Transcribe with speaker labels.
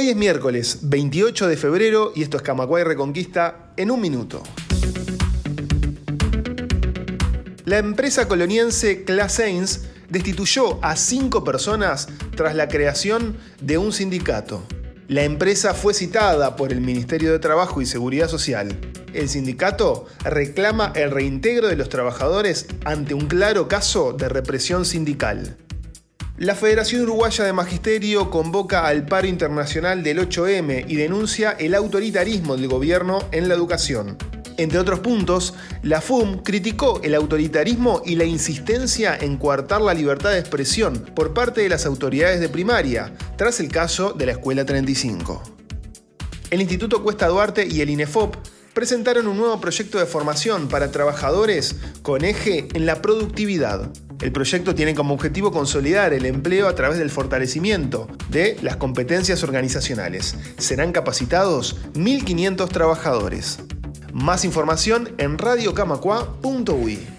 Speaker 1: Hoy es miércoles 28 de febrero y esto es Camacuay Reconquista en un minuto. La empresa coloniense Clasains destituyó a cinco personas tras la creación de un sindicato. La empresa fue citada por el Ministerio de Trabajo y Seguridad Social. El sindicato reclama el reintegro de los trabajadores ante un claro caso de represión sindical. La Federación Uruguaya de Magisterio convoca al paro internacional del 8M y denuncia el autoritarismo del gobierno en la educación. Entre otros puntos, la FUM criticó el autoritarismo y la insistencia en coartar la libertad de expresión por parte de las autoridades de primaria, tras el caso de la Escuela 35. El Instituto Cuesta Duarte y el INEFOP presentaron un nuevo proyecto de formación para trabajadores con eje en la productividad. El proyecto tiene como objetivo consolidar el empleo a través del fortalecimiento de las competencias organizacionales. Serán capacitados 1.500 trabajadores. Más información en radiocamacua.ui.